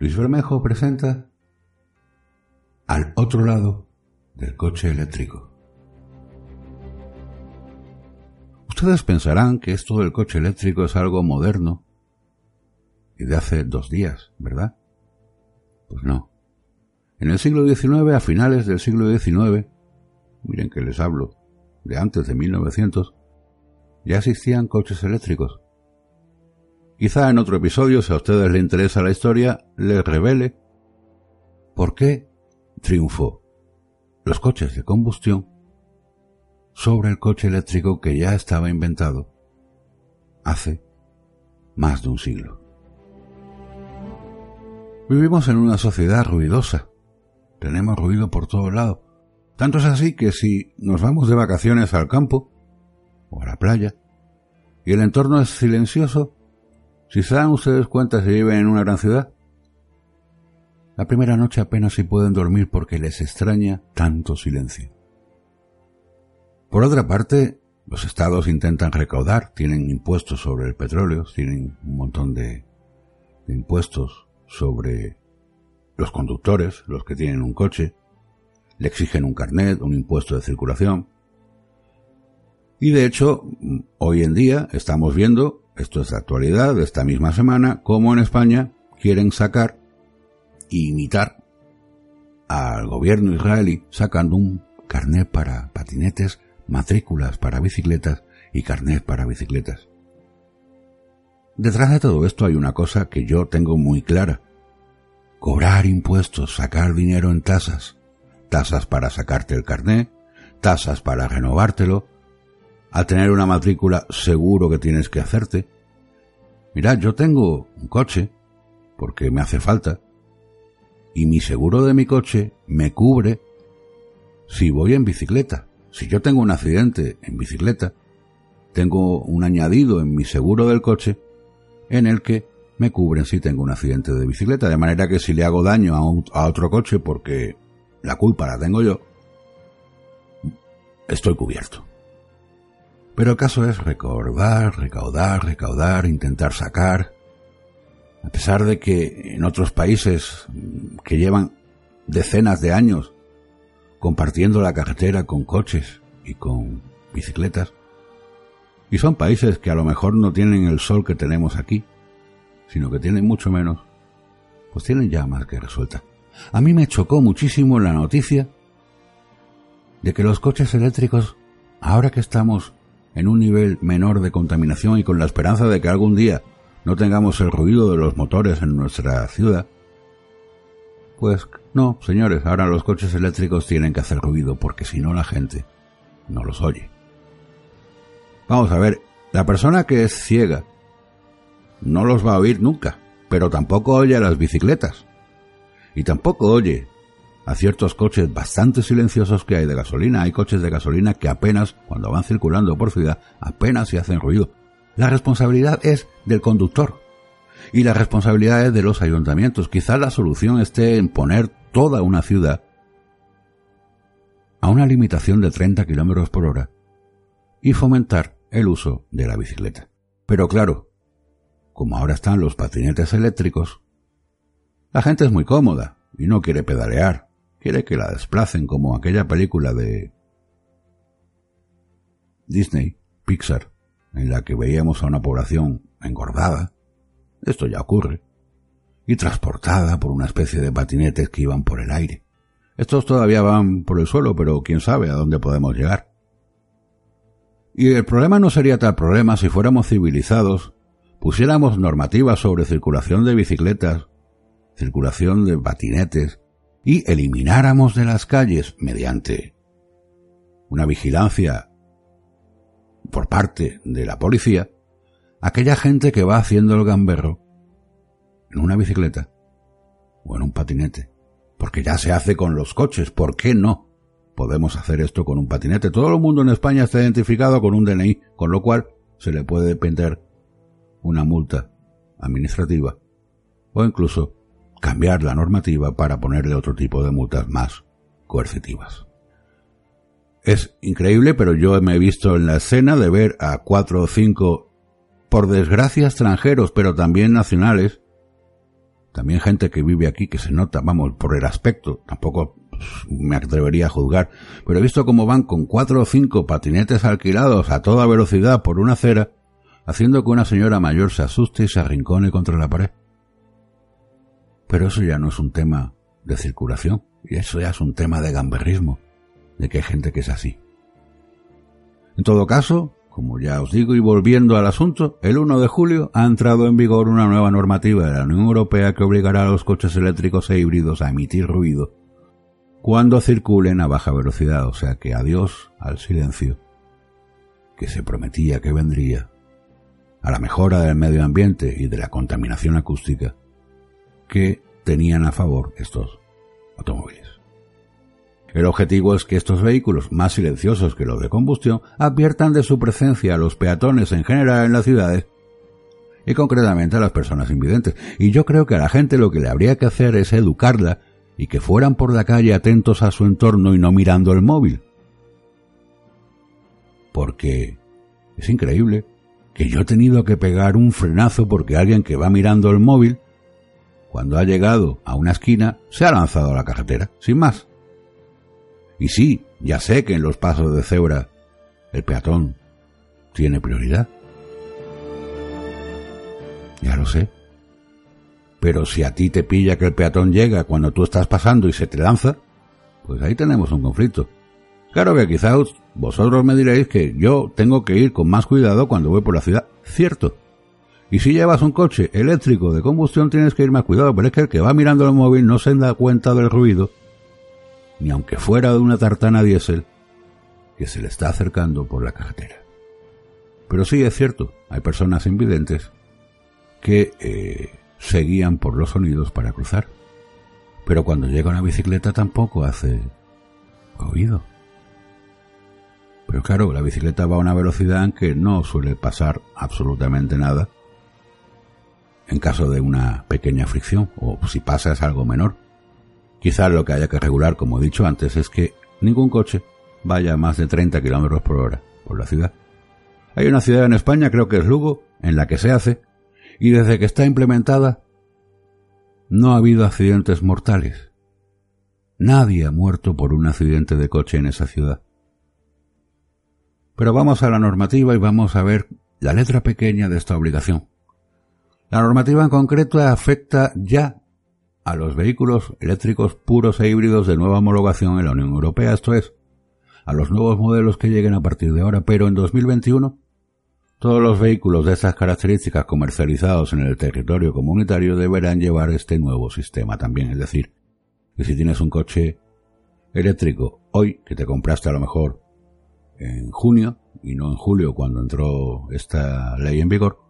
Luis Bermejo presenta Al otro lado del coche eléctrico. Ustedes pensarán que esto del coche eléctrico es algo moderno y de hace dos días, ¿verdad? Pues no. En el siglo XIX, a finales del siglo XIX, miren que les hablo, de antes de 1900, ya existían coches eléctricos. Quizá en otro episodio, si a ustedes les interesa la historia, les revele por qué triunfó los coches de combustión sobre el coche eléctrico que ya estaba inventado hace más de un siglo. Vivimos en una sociedad ruidosa. Tenemos ruido por todos lados. Tanto es así que si nos vamos de vacaciones al campo o a la playa y el entorno es silencioso, si se dan ustedes cuenta si viven en una gran ciudad, la primera noche apenas si pueden dormir porque les extraña tanto silencio. Por otra parte, los estados intentan recaudar, tienen impuestos sobre el petróleo, tienen un montón de, de impuestos sobre los conductores, los que tienen un coche, le exigen un carnet, un impuesto de circulación. Y de hecho, hoy en día estamos viendo esto es actualidad de esta misma semana, como en España quieren sacar e imitar al gobierno israelí sacando un carnet para patinetes, matrículas para bicicletas y carnet para bicicletas. Detrás de todo esto hay una cosa que yo tengo muy clara. Cobrar impuestos, sacar dinero en tasas. Tasas para sacarte el carnet, tasas para renovártelo, al tener una matrícula seguro que tienes que hacerte. Mirad, yo tengo un coche, porque me hace falta, y mi seguro de mi coche me cubre si voy en bicicleta. Si yo tengo un accidente en bicicleta, tengo un añadido en mi seguro del coche en el que me cubren si tengo un accidente de bicicleta, de manera que si le hago daño a, a otro coche porque la culpa la tengo yo, estoy cubierto. Pero el caso es recordar, recaudar, recaudar, intentar sacar. A pesar de que en otros países que llevan decenas de años compartiendo la carretera con coches y con bicicletas, y son países que a lo mejor no tienen el sol que tenemos aquí, sino que tienen mucho menos, pues tienen ya más que resuelta. A mí me chocó muchísimo la noticia de que los coches eléctricos, ahora que estamos en un nivel menor de contaminación y con la esperanza de que algún día no tengamos el ruido de los motores en nuestra ciudad, pues no, señores, ahora los coches eléctricos tienen que hacer ruido porque si no la gente no los oye. Vamos a ver, la persona que es ciega no los va a oír nunca, pero tampoco oye a las bicicletas. Y tampoco oye a ciertos coches bastante silenciosos que hay de gasolina. Hay coches de gasolina que apenas, cuando van circulando por ciudad, apenas se hacen ruido. La responsabilidad es del conductor. Y la responsabilidad es de los ayuntamientos. Quizás la solución esté en poner toda una ciudad a una limitación de 30 kilómetros por hora y fomentar el uso de la bicicleta. Pero claro, como ahora están los patinetes eléctricos, la gente es muy cómoda y no quiere pedalear quiere que la desplacen como aquella película de Disney, Pixar, en la que veíamos a una población engordada, esto ya ocurre, y transportada por una especie de patinetes que iban por el aire. Estos todavía van por el suelo, pero quién sabe a dónde podemos llegar. Y el problema no sería tal problema si fuéramos civilizados, pusiéramos normativas sobre circulación de bicicletas, circulación de patinetes, y elimináramos de las calles mediante una vigilancia por parte de la policía aquella gente que va haciendo el gamberro en una bicicleta o en un patinete. Porque ya se hace con los coches, ¿por qué no? Podemos hacer esto con un patinete. Todo el mundo en España está identificado con un DNI, con lo cual se le puede depender una multa administrativa o incluso cambiar la normativa para ponerle otro tipo de multas más coercitivas. Es increíble, pero yo me he visto en la escena de ver a cuatro o cinco, por desgracia extranjeros, pero también nacionales, también gente que vive aquí que se nota, vamos, por el aspecto, tampoco me atrevería a juzgar, pero he visto cómo van con cuatro o cinco patinetes alquilados a toda velocidad por una acera, haciendo que una señora mayor se asuste y se arrincone contra la pared. Pero eso ya no es un tema de circulación, y eso ya es un tema de gamberrismo, de que hay gente que es así. En todo caso, como ya os digo y volviendo al asunto, el 1 de julio ha entrado en vigor una nueva normativa de la Unión Europea que obligará a los coches eléctricos e híbridos a emitir ruido cuando circulen a baja velocidad, o sea que adiós al silencio que se prometía que vendría, a la mejora del medio ambiente y de la contaminación acústica que tenían a favor estos automóviles. El objetivo es que estos vehículos, más silenciosos que los de combustión, adviertan de su presencia a los peatones en general en las ciudades y concretamente a las personas invidentes. Y yo creo que a la gente lo que le habría que hacer es educarla y que fueran por la calle atentos a su entorno y no mirando el móvil. Porque es increíble que yo he tenido que pegar un frenazo porque alguien que va mirando el móvil, cuando ha llegado a una esquina, se ha lanzado a la carretera, sin más. Y sí, ya sé que en los pasos de cebra el peatón tiene prioridad. Ya lo sé. Pero si a ti te pilla que el peatón llega cuando tú estás pasando y se te lanza, pues ahí tenemos un conflicto. Claro que quizás vosotros me diréis que yo tengo que ir con más cuidado cuando voy por la ciudad. Cierto. Y si llevas un coche eléctrico de combustión tienes que ir más cuidado, pero es que el que va mirando el móvil no se da cuenta del ruido ni aunque fuera de una tartana diésel, que se le está acercando por la carretera. Pero sí es cierto, hay personas invidentes que eh, se guían por los sonidos para cruzar. Pero cuando llega una bicicleta tampoco hace oído. Pero claro, la bicicleta va a una velocidad en que no suele pasar absolutamente nada en caso de una pequeña fricción, o si pasa es algo menor. Quizás lo que haya que regular, como he dicho antes, es que ningún coche vaya más de 30 kilómetros por hora por la ciudad. Hay una ciudad en España, creo que es Lugo, en la que se hace, y desde que está implementada no ha habido accidentes mortales. Nadie ha muerto por un accidente de coche en esa ciudad. Pero vamos a la normativa y vamos a ver la letra pequeña de esta obligación. La normativa en concreto afecta ya a los vehículos eléctricos puros e híbridos de nueva homologación en la Unión Europea, esto es, a los nuevos modelos que lleguen a partir de ahora, pero en 2021 todos los vehículos de estas características comercializados en el territorio comunitario deberán llevar este nuevo sistema también, es decir, que si tienes un coche eléctrico hoy que te compraste a lo mejor en junio y no en julio cuando entró esta ley en vigor,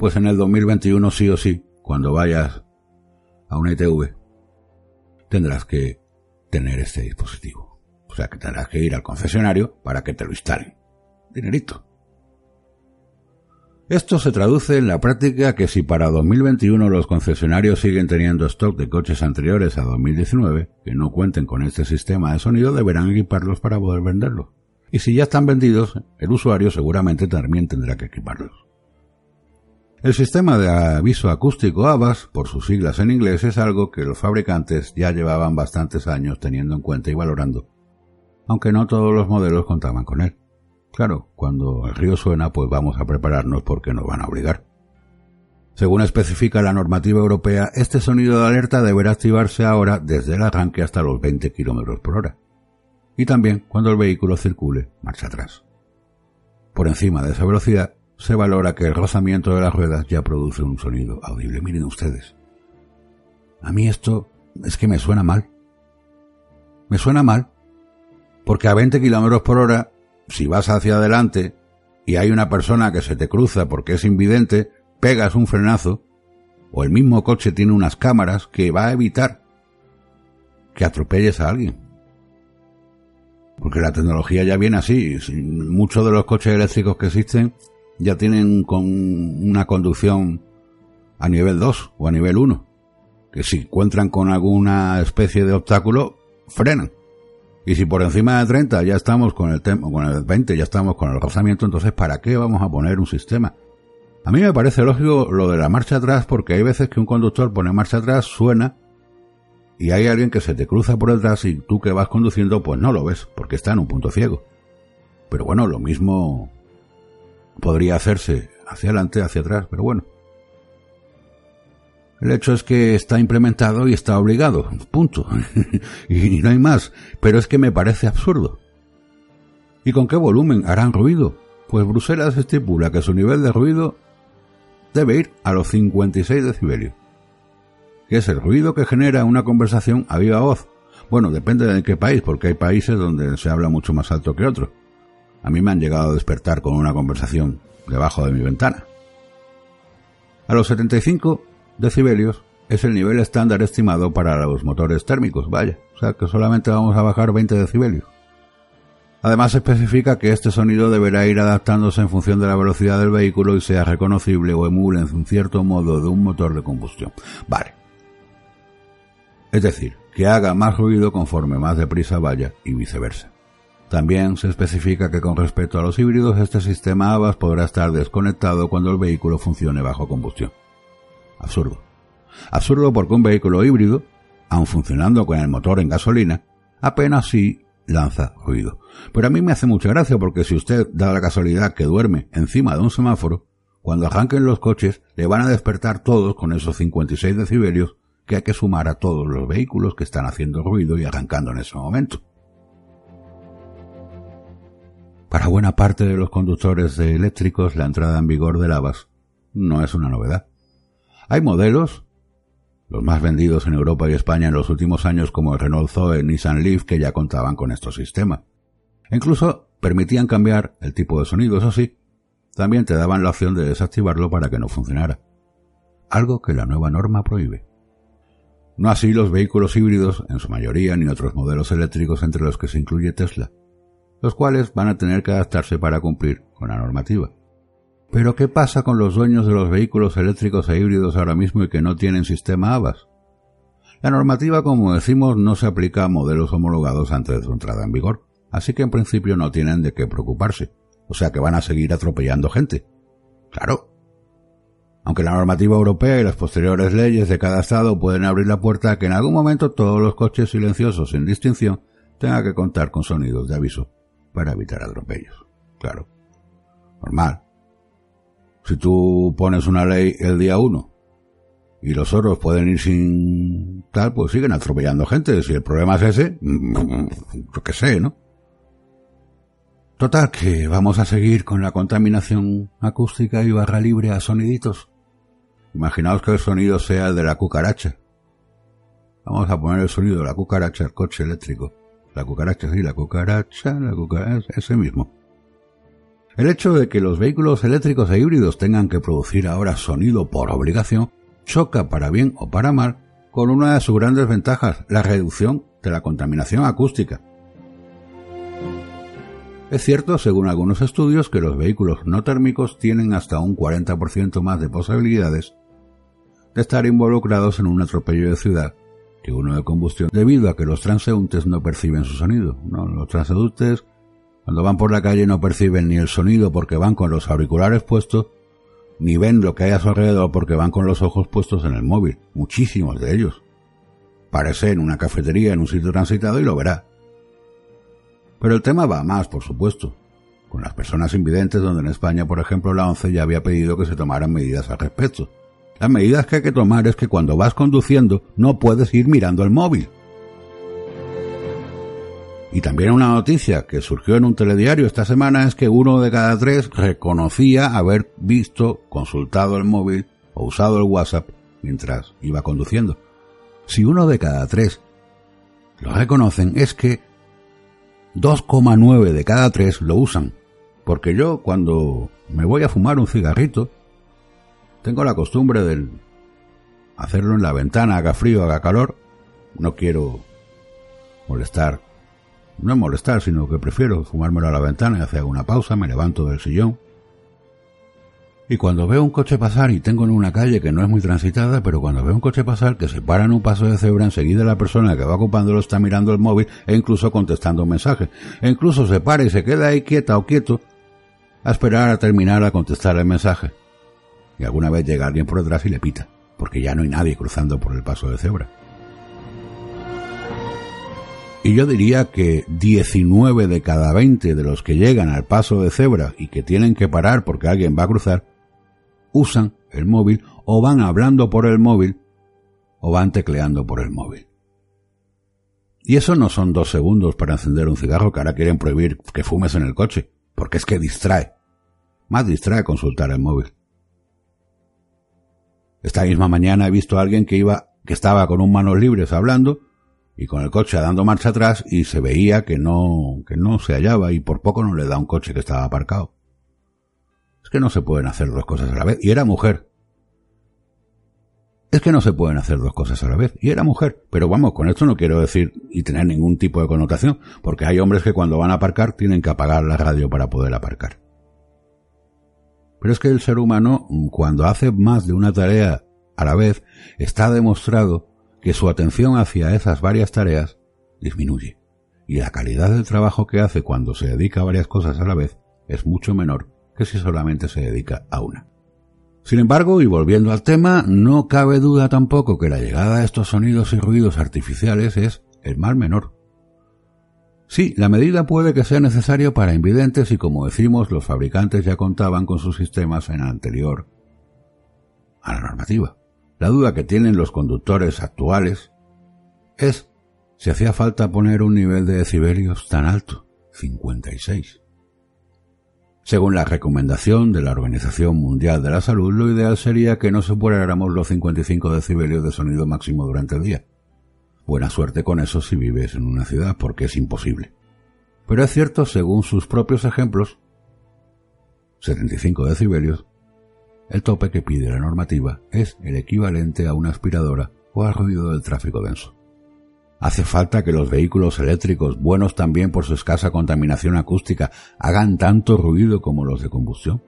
pues en el 2021 sí o sí, cuando vayas a una ITV, tendrás que tener este dispositivo. O sea que tendrás que ir al concesionario para que te lo instalen. Dinerito. Esto se traduce en la práctica que si para 2021 los concesionarios siguen teniendo stock de coches anteriores a 2019 que no cuenten con este sistema de sonido deberán equiparlos para poder venderlos. Y si ya están vendidos, el usuario seguramente también tendrá que equiparlos. El sistema de aviso acústico ABAS, por sus siglas en inglés, es algo que los fabricantes ya llevaban bastantes años teniendo en cuenta y valorando, aunque no todos los modelos contaban con él. Claro, cuando el río suena, pues vamos a prepararnos porque nos van a obligar. Según especifica la normativa europea, este sonido de alerta deberá activarse ahora desde el arranque hasta los 20 km por hora. Y también cuando el vehículo circule marcha atrás. Por encima de esa velocidad, se valora que el rozamiento de las ruedas ya produce un sonido audible. Miren ustedes. A mí esto es que me suena mal. Me suena mal. Porque a 20 kilómetros por hora, si vas hacia adelante y hay una persona que se te cruza porque es invidente, pegas un frenazo, o el mismo coche tiene unas cámaras que va a evitar que atropelles a alguien. Porque la tecnología ya viene así. Muchos de los coches eléctricos que existen ya tienen con una conducción a nivel 2 o a nivel 1. Que si encuentran con alguna especie de obstáculo, frenan. Y si por encima de 30 ya estamos con el, con el 20, ya estamos con el rozamiento, entonces ¿para qué vamos a poner un sistema A mí me parece lógico lo de la marcha atrás porque hay veces que un conductor pone marcha atrás, suena y hay alguien que se te cruza por detrás y tú que vas conduciendo pues no lo ves porque está en un punto ciego. Pero bueno, lo mismo podría hacerse hacia adelante, hacia atrás, pero bueno. El hecho es que está implementado y está obligado, punto. y no hay más, pero es que me parece absurdo. ¿Y con qué volumen harán ruido? Pues Bruselas estipula que su nivel de ruido debe ir a los 56 decibelios, que es el ruido que genera una conversación a viva voz. Bueno, depende de qué país, porque hay países donde se habla mucho más alto que otros. A mí me han llegado a despertar con una conversación debajo de mi ventana. A los 75 decibelios es el nivel estándar estimado para los motores térmicos, vaya, o sea que solamente vamos a bajar 20 decibelios. Además especifica que este sonido deberá ir adaptándose en función de la velocidad del vehículo y sea reconocible o emule en cierto modo de un motor de combustión. Vale. Es decir, que haga más ruido conforme más deprisa vaya y viceversa. También se especifica que con respecto a los híbridos este sistema ABAS podrá estar desconectado cuando el vehículo funcione bajo combustión. Absurdo. Absurdo porque un vehículo híbrido, aun funcionando con el motor en gasolina, apenas sí lanza ruido. Pero a mí me hace mucha gracia porque si usted da la casualidad que duerme encima de un semáforo, cuando arranquen los coches le van a despertar todos con esos 56 decibelios que hay que sumar a todos los vehículos que están haciendo ruido y arrancando en ese momento. Para buena parte de los conductores de eléctricos la entrada en vigor del ABAS no es una novedad. Hay modelos los más vendidos en Europa y España en los últimos años como el Renault Zoe, Nissan Leaf, que ya contaban con estos sistemas. incluso permitían cambiar el tipo de sonido, eso sí, también te daban la opción de desactivarlo para que no funcionara. Algo que la nueva norma prohíbe. No así los vehículos híbridos, en su mayoría, ni otros modelos eléctricos entre los que se incluye Tesla, los cuales van a tener que adaptarse para cumplir con la normativa. Pero ¿qué pasa con los dueños de los vehículos eléctricos e híbridos ahora mismo y que no tienen sistema ABAS? La normativa, como decimos, no se aplica a modelos homologados antes de su entrada en vigor, así que en principio no tienen de qué preocuparse, o sea que van a seguir atropellando gente. Claro. Aunque la normativa europea y las posteriores leyes de cada estado pueden abrir la puerta a que en algún momento todos los coches silenciosos sin distinción tengan que contar con sonidos de aviso para evitar atropellos. Claro. Normal. Si tú pones una ley el día uno y los otros pueden ir sin tal, pues siguen atropellando gente. Si el problema es ese, yo qué sé, ¿no? Total, que vamos a seguir con la contaminación acústica y barra libre a soniditos. Imaginaos que el sonido sea el de la cucaracha. Vamos a poner el sonido de la cucaracha al coche eléctrico. La cucaracha, sí, la cucaracha, la cucaracha, ese mismo. El hecho de que los vehículos eléctricos e híbridos tengan que producir ahora sonido por obligación choca para bien o para mal con una de sus grandes ventajas, la reducción de la contaminación acústica. Es cierto, según algunos estudios, que los vehículos no térmicos tienen hasta un 40% más de posibilidades de estar involucrados en un atropello de ciudad uno de combustión, debido a que los transeúntes no perciben su sonido. Los transeúntes cuando van por la calle no perciben ni el sonido porque van con los auriculares puestos, ni ven lo que hay a su alrededor porque van con los ojos puestos en el móvil. Muchísimos de ellos. Parece en una cafetería, en un sitio transitado y lo verá. Pero el tema va más, por supuesto. Con las personas invidentes, donde en España, por ejemplo, la ONCE ya había pedido que se tomaran medidas al respecto. Las medidas que hay que tomar es que cuando vas conduciendo no puedes ir mirando el móvil. Y también una noticia que surgió en un telediario esta semana es que uno de cada tres reconocía haber visto, consultado el móvil o usado el WhatsApp mientras iba conduciendo. Si uno de cada tres lo reconocen es que 2,9 de cada tres lo usan. Porque yo cuando me voy a fumar un cigarrito, tengo la costumbre de hacerlo en la ventana, haga frío, haga calor. No quiero molestar no es molestar, sino que prefiero fumármelo a la ventana y hacer una pausa, me levanto del sillón. Y cuando veo un coche pasar y tengo en una calle que no es muy transitada, pero cuando veo un coche pasar que se para en un paso de cebra, enseguida la persona que va ocupándolo está mirando el móvil e incluso contestando un mensaje. E incluso se para y se queda ahí quieta o quieto a esperar a terminar a contestar el mensaje. Y alguna vez llega alguien por detrás y le pita, porque ya no hay nadie cruzando por el paso de cebra. Y yo diría que 19 de cada 20 de los que llegan al paso de cebra y que tienen que parar porque alguien va a cruzar, usan el móvil o van hablando por el móvil o van tecleando por el móvil. Y eso no son dos segundos para encender un cigarro que ahora quieren prohibir que fumes en el coche, porque es que distrae. Más distrae consultar el móvil. Esta misma mañana he visto a alguien que iba, que estaba con un manos libres hablando y con el coche dando marcha atrás y se veía que no, que no se hallaba y por poco no le da un coche que estaba aparcado. Es que no se pueden hacer dos cosas a la vez. Y era mujer. Es que no se pueden hacer dos cosas a la vez. Y era mujer. Pero vamos, con esto no quiero decir y tener ningún tipo de connotación, porque hay hombres que cuando van a aparcar tienen que apagar la radio para poder aparcar. Pero es que el ser humano, cuando hace más de una tarea a la vez, está demostrado que su atención hacia esas varias tareas disminuye y la calidad del trabajo que hace cuando se dedica a varias cosas a la vez es mucho menor que si solamente se dedica a una. Sin embargo, y volviendo al tema, no cabe duda tampoco que la llegada de estos sonidos y ruidos artificiales es el mal menor. Sí, la medida puede que sea necesaria para invidentes y como decimos, los fabricantes ya contaban con sus sistemas en anterior a la normativa. La duda que tienen los conductores actuales es si hacía falta poner un nivel de decibelios tan alto, 56. Según la recomendación de la Organización Mundial de la Salud, lo ideal sería que no superáramos los 55 decibelios de sonido máximo durante el día. Buena suerte con eso si vives en una ciudad, porque es imposible. Pero es cierto, según sus propios ejemplos, 75 decibelios el tope que pide la normativa es el equivalente a una aspiradora o al ruido del tráfico denso. Hace falta que los vehículos eléctricos, buenos también por su escasa contaminación acústica, hagan tanto ruido como los de combustión.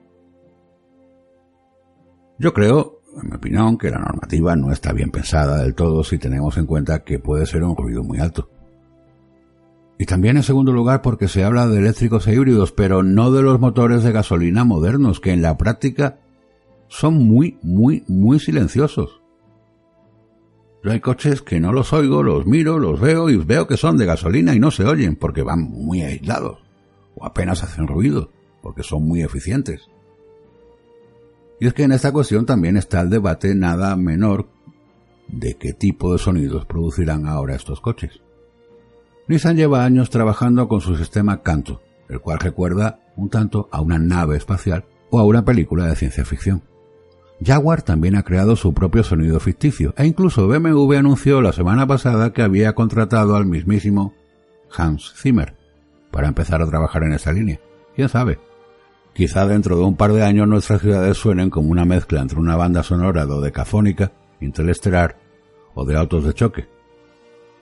Yo creo, en mi opinión, que la normativa no está bien pensada del todo si tenemos en cuenta que puede ser un ruido muy alto. Y también en segundo lugar porque se habla de eléctricos e híbridos, pero no de los motores de gasolina modernos, que en la práctica son muy, muy, muy silenciosos. Yo hay coches que no los oigo, los miro, los veo y veo que son de gasolina y no se oyen porque van muy aislados o apenas hacen ruido porque son muy eficientes. Y es que en esta cuestión también está el debate nada menor de qué tipo de sonidos producirán ahora estos coches. Nissan lleva años trabajando con su sistema Canto, el cual recuerda un tanto a una nave espacial o a una película de ciencia ficción. Jaguar también ha creado su propio sonido ficticio e incluso BMW anunció la semana pasada que había contratado al mismísimo Hans Zimmer para empezar a trabajar en esa línea. ¿Quién sabe? Quizá dentro de un par de años nuestras ciudades suenen como una mezcla entre una banda sonora dodecafónica, interestelar o de autos de choque.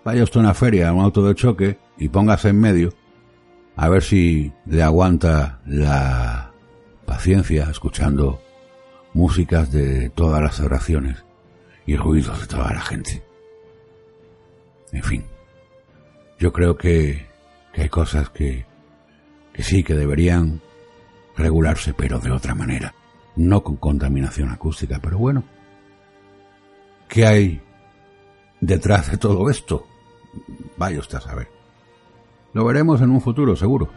Vaya usted a una feria a un auto de choque y póngase en medio a ver si le aguanta la paciencia escuchando músicas de todas las oraciones y ruidos de toda la gente. En fin, yo creo que, hay cosas que, que sí que deberían regularse, pero de otra manera, no con contaminación acústica, pero bueno, ¿qué hay detrás de todo esto? Vaya usted a saber. Lo veremos en un futuro, seguro.